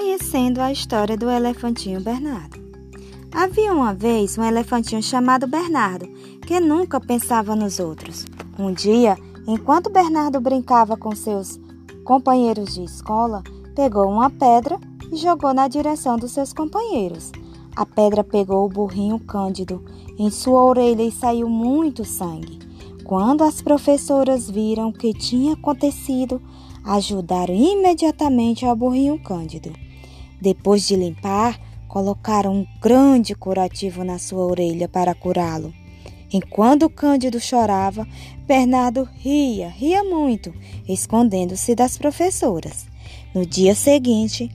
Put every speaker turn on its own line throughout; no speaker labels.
Conhecendo a história do elefantinho Bernardo. Havia uma vez um elefantinho chamado Bernardo, que nunca pensava nos outros. Um dia, enquanto Bernardo brincava com seus companheiros de escola, pegou uma pedra e jogou na direção dos seus companheiros. A pedra pegou o burrinho Cândido em sua orelha e saiu muito sangue. Quando as professoras viram o que tinha acontecido, ajudaram imediatamente ao burrinho Cândido. Depois de limpar, colocaram um grande curativo na sua orelha para curá-lo. Enquanto Cândido chorava, Bernardo ria, ria muito, escondendo-se das professoras. No dia seguinte,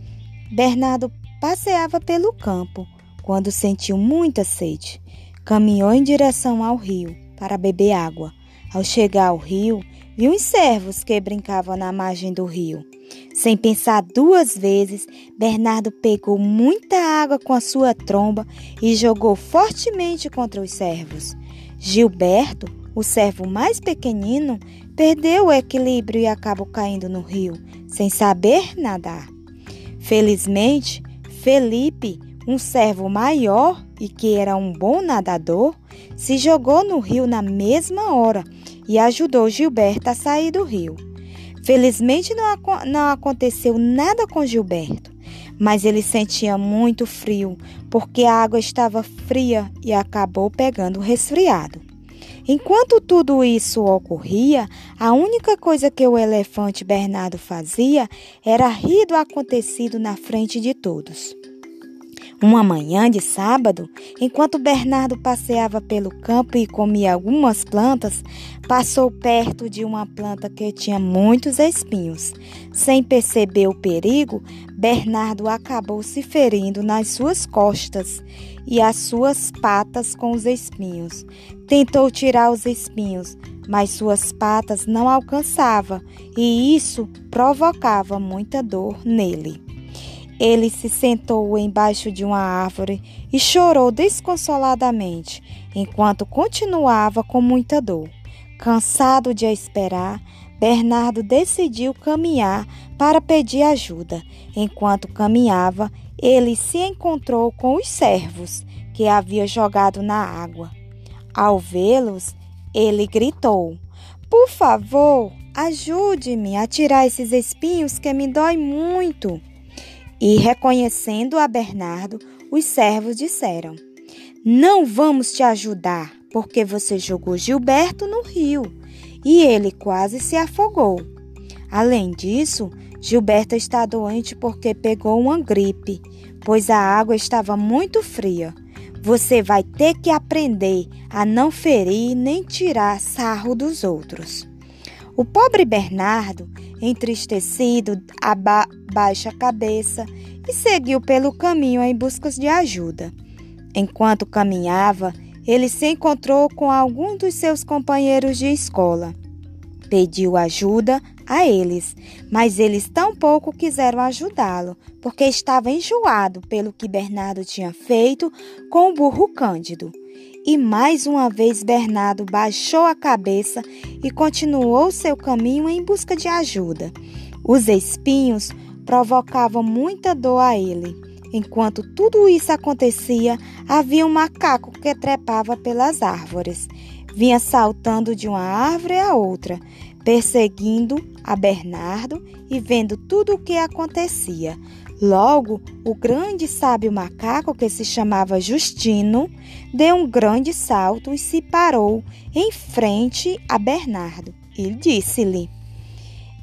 Bernardo passeava pelo campo quando sentiu muita sede. Caminhou em direção ao rio para beber água. Ao chegar ao rio, viu uns servos que brincavam na margem do rio. Sem pensar duas vezes, Bernardo pegou muita água com a sua tromba e jogou fortemente contra os servos. Gilberto, o servo mais pequenino, perdeu o equilíbrio e acabou caindo no rio, sem saber nadar. Felizmente, Felipe, um servo maior e que era um bom nadador, se jogou no rio na mesma hora e ajudou Gilberto a sair do rio. Felizmente não, não aconteceu nada com Gilberto, mas ele sentia muito frio porque a água estava fria e acabou pegando resfriado. Enquanto tudo isso ocorria, a única coisa que o elefante Bernardo fazia era rir do acontecido na frente de todos. Uma manhã de sábado, enquanto Bernardo passeava pelo campo e comia algumas plantas, passou perto de uma planta que tinha muitos espinhos. Sem perceber o perigo, Bernardo acabou se ferindo nas suas costas e as suas patas com os espinhos. Tentou tirar os espinhos, mas suas patas não alcançavam e isso provocava muita dor nele. Ele se sentou embaixo de uma árvore e chorou desconsoladamente, enquanto continuava com muita dor. Cansado de esperar, Bernardo decidiu caminhar para pedir ajuda. Enquanto caminhava, ele se encontrou com os servos que havia jogado na água. Ao vê-los, ele gritou: Por favor, ajude-me a tirar esses espinhos que me dói muito. E reconhecendo a Bernardo, os servos disseram: Não vamos te ajudar, porque você jogou Gilberto no rio e ele quase se afogou. Além disso, Gilberto está doente porque pegou uma gripe, pois a água estava muito fria. Você vai ter que aprender a não ferir nem tirar sarro dos outros. O pobre Bernardo, entristecido, abaixa a cabeça e seguiu pelo caminho em busca de ajuda. Enquanto caminhava, ele se encontrou com alguns dos seus companheiros de escola. Pediu ajuda a eles, mas eles tampouco quiseram ajudá-lo, porque estava enjoado pelo que Bernardo tinha feito com o burro Cândido. E mais uma vez Bernardo baixou a cabeça e continuou seu caminho em busca de ajuda. Os espinhos provocavam muita dor a ele. Enquanto tudo isso acontecia, havia um macaco que trepava pelas árvores. Vinha saltando de uma árvore a outra, perseguindo a Bernardo e vendo tudo o que acontecia. Logo, o grande sábio macaco, que se chamava Justino, deu um grande salto e se parou em frente a Bernardo. E disse-lhe: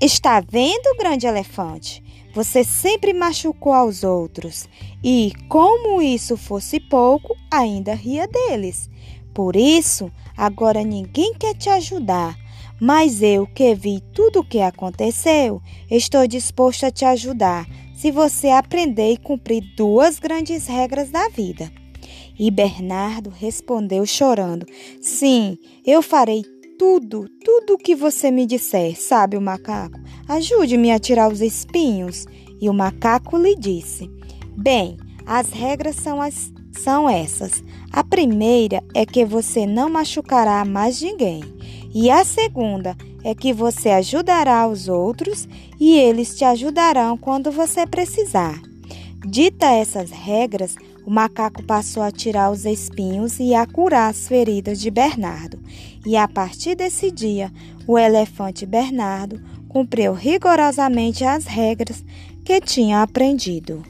Está vendo, grande elefante? Você sempre machucou aos outros e, como isso fosse pouco, ainda ria deles. Por isso, agora ninguém quer te ajudar. Mas eu, que vi tudo o que aconteceu, estou disposto a te ajudar se você aprender e cumprir duas grandes regras da vida. E Bernardo respondeu chorando: Sim, eu farei tudo, tudo o que você me disser, sabe o macaco? Ajude-me a tirar os espinhos. E o macaco lhe disse: Bem, as regras são, as, são essas. A primeira é que você não machucará mais ninguém. E a segunda é que você ajudará os outros e eles te ajudarão quando você precisar. Dita essas regras, o macaco passou a tirar os espinhos e a curar as feridas de Bernardo. E a partir desse dia, o elefante Bernardo cumpriu rigorosamente as regras que tinha aprendido.